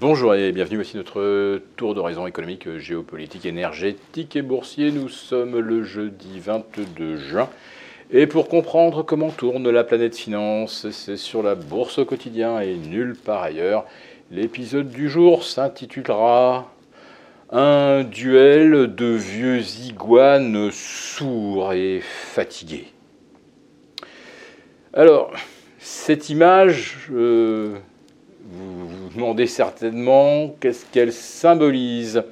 Bonjour et bienvenue, voici notre tour d'horizon économique, géopolitique, énergétique et boursier. Nous sommes le jeudi 22 juin. Et pour comprendre comment tourne la planète finance, c'est sur la bourse au quotidien et nulle part ailleurs. L'épisode du jour s'intitulera Un duel de vieux iguanes sourds et fatigués. Alors, cette image, euh, vous demandez certainement qu'est-ce qu'elle symbolise.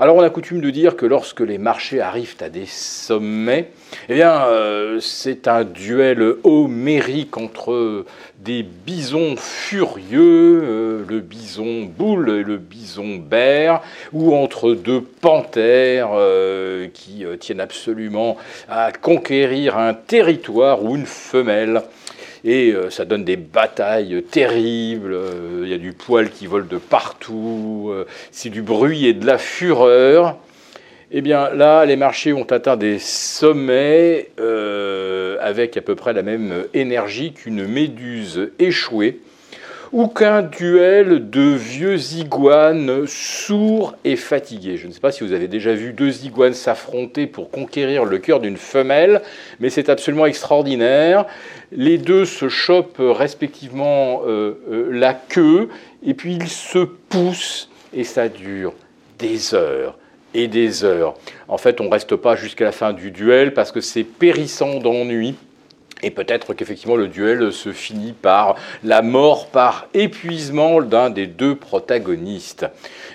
Alors on a coutume de dire que lorsque les marchés arrivent à des sommets, eh bien euh, c'est un duel homérique entre des bisons furieux, euh, le bison boule et le bison bear, ou entre deux panthères euh, qui tiennent absolument à conquérir un territoire ou une femelle. Et euh, ça donne des batailles terribles, euh, il y a du poil qui vole de partout, euh, c'est du bruit et de la fureur. Eh bien là, les marchés ont atteint des sommets avec à peu près la même énergie qu'une méduse échouée ou qu'un duel de vieux iguanes sourds et fatigués. Je ne sais pas si vous avez déjà vu deux iguanes s'affronter pour conquérir le cœur d'une femelle, mais c'est absolument extraordinaire. Les deux se chopent respectivement euh, euh, la queue, et puis ils se poussent, et ça dure des heures et des heures. En fait, on ne reste pas jusqu'à la fin du duel parce que c'est périssant d'ennui. Et peut-être qu'effectivement le duel se finit par la mort par épuisement d'un des deux protagonistes.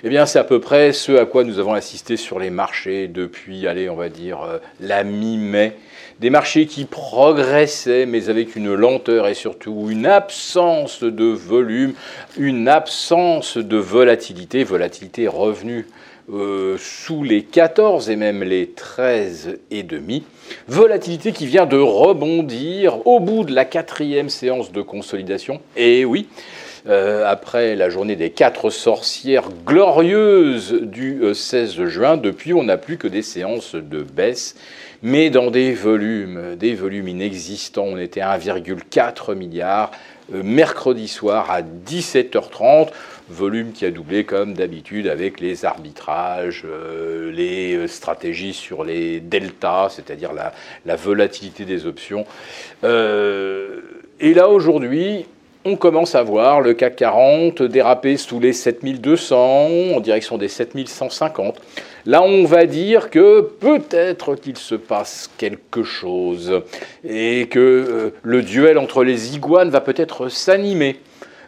Eh bien, c'est à peu près ce à quoi nous avons assisté sur les marchés depuis, allez, on va dire, euh, la mi-mai. Des marchés qui progressaient, mais avec une lenteur et surtout une absence de volume, une absence de volatilité, volatilité revenue euh, sous les 14 et même les 13 et demi. Volatilité qui vient de rebondir au bout de la quatrième séance de consolidation. Et oui, euh, après la journée des quatre sorcières glorieuses du 16 euh, juin, depuis on n'a plus que des séances de baisse, mais dans des volumes, des volumes inexistants. On était à 1,4 milliard mercredi soir à 17h30 volume qui a doublé comme d'habitude avec les arbitrages, euh, les euh, stratégies sur les deltas, c'est-à-dire la, volatilité des options. Euh, et là aujourd'hui, on commence à voir le CAC 40 déraper sous les 7200 en direction des 7150. Là, on va dire que peut-être qu'il se passe quelque chose et que le duel entre les iguanes va peut-être s'animer.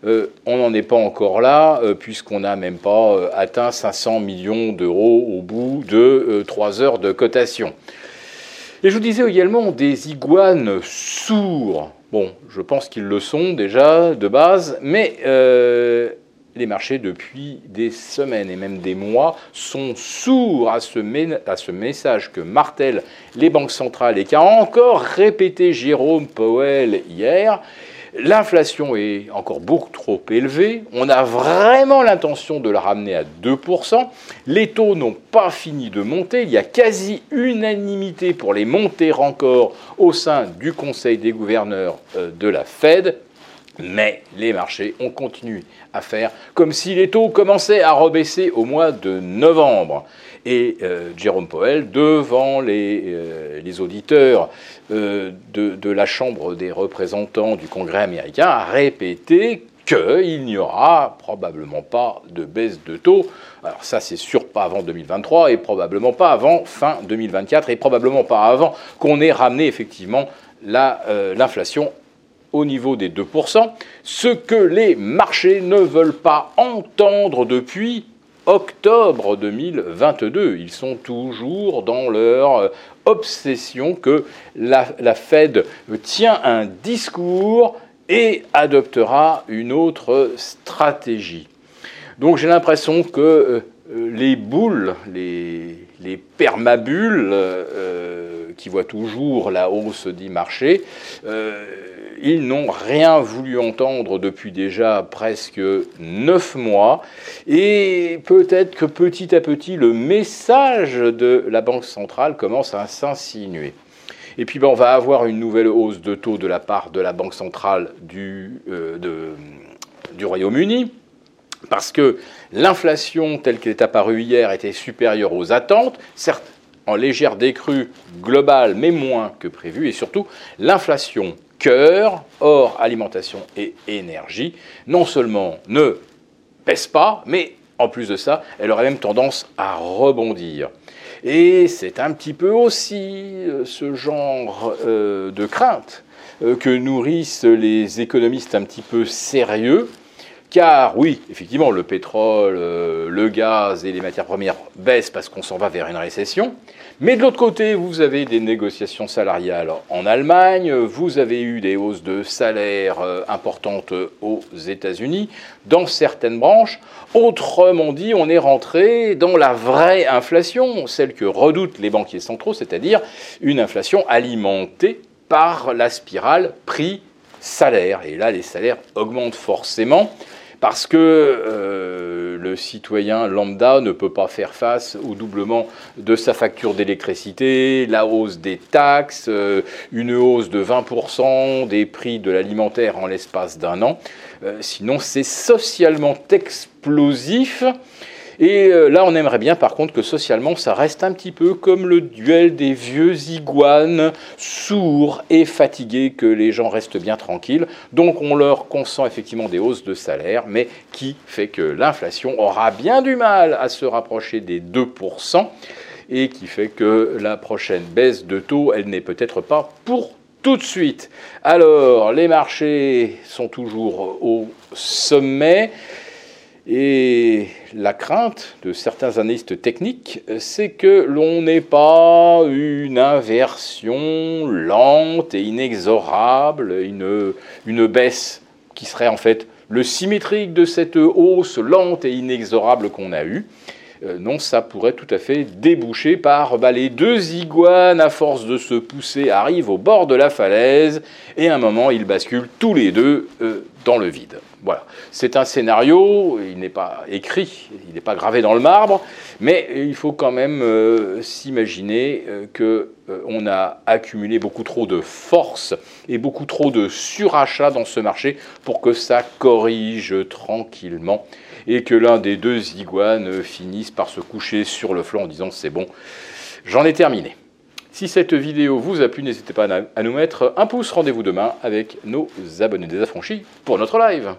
Euh, on n'en est pas encore là, euh, puisqu'on n'a même pas euh, atteint 500 millions d'euros au bout de 3 heures de cotation. Et je vous disais également des iguanes sourds. Bon, je pense qu'ils le sont déjà de base, mais les marchés, depuis des semaines et même des mois, sont sourds à ce, à ce message que martèlent les banques centrales et qu'a encore répété Jérôme Powell hier L'inflation est encore beaucoup trop élevée. On a vraiment l'intention de la ramener à 2%. Les taux n'ont pas fini de monter. Il y a quasi unanimité pour les monter encore au sein du Conseil des gouverneurs euh, de la Fed. Mais les marchés ont continué à faire comme si les taux commençaient à rebaisser au mois de novembre. Et euh, Jérôme Powell, devant les, euh, auditeurs euh, de, la Chambre des représentants du Congrès américain, a répété qu'il n'y aura probablement pas de baisse de taux. Alors ça, c'est sûr pas avant 2023 et probablement pas avant fin 2024 et probablement pas avant qu'on ait ramené effectivement l'inflation au niveau des 2%, ce que les marchés ne veulent pas entendre depuis octobre 2022. Ils sont toujours dans leur euh, obsession que la, Fed tient un discours et adoptera une autre stratégie. Donc j'ai l'impression que euh, les boules, les, les permabules, euh, qui voient toujours la hausse des marchés, ils n'ont rien voulu entendre depuis déjà presque neuf mois. Et peut-être que petit à petit, le message de la Banque centrale commence à s'insinuer. Et puis ben, on va avoir une nouvelle hausse de taux de la part de la Banque centrale du, euh, du Royaume-Uni. parce que l'inflation telle qu'elle est apparue hier était supérieure aux attentes, certes en légère décrue globale, mais moins que prévu, et surtout l'inflation cœur, or alimentation et énergie, non seulement ne baisse pas, mais en plus de ça, elle aurait même tendance à rebondir. Et c'est un petit peu aussi euh, ce genre euh, de crainte euh, que nourrissent les économistes un petit peu sérieux car oui, effectivement, le pétrole, euh, le gaz et les matières premières baissent parce qu'on s'en va vers une récession. Mais de l'autre côté, vous avez des négociations salariales en Allemagne, vous avez eu des hausses de salaires euh, importantes aux États-Unis, dans certaines branches. Autrement dit, on est rentré dans la vraie inflation, celle que redoutent les banquiers centraux, c'est-à-dire une inflation alimentée par la spirale prix-salaire. Et là, les salaires augmentent forcément parce que euh, le citoyen lambda ne peut pas faire face au doublement de sa facture d'électricité, la hausse des taxes, euh, une hausse de 20% des prix de l'alimentaire en l'espace d'un an. Euh, sinon, c'est socialement explosif. Et euh, là, on aimerait bien par contre que socialement, ça reste un petit peu comme le duel des vieux iguanes, sourds et fatigués, que les gens restent bien tranquilles. Donc on leur consent effectivement des hausses de salaire, mais qui fait que l'inflation aura bien du mal à se rapprocher des 2%, et qui fait que la prochaine baisse de taux, elle n'est peut-être pas pour tout de suite. Alors, les marchés sont toujours au sommet. Et la crainte de certains analystes techniques, c'est que l'on n'ait pas une inversion lente et inexorable, une, une baisse qui serait en fait le symétrique de cette hausse lente et inexorable qu'on a eue. Euh, non, ça pourrait tout à fait déboucher par bah, les deux iguanes, à force de se pousser, arrivent au bord de la falaise, et à un moment, ils basculent tous les deux euh, dans le vide. Voilà. C'est un scénario, il n'est pas écrit, il n'est pas gravé dans le marbre, mais il faut quand même euh, s'imaginer euh, euh, a accumulé beaucoup trop de force et beaucoup trop de surachat dans ce marché pour que ça corrige tranquillement et que l'un des deux iguanes finisse par se coucher sur le flanc en disant c'est bon, j'en ai terminé. Si cette vidéo vous a plu, n'hésitez pas à nous mettre un pouce. Rendez-vous demain avec nos abonnés désaffranchis pour notre live.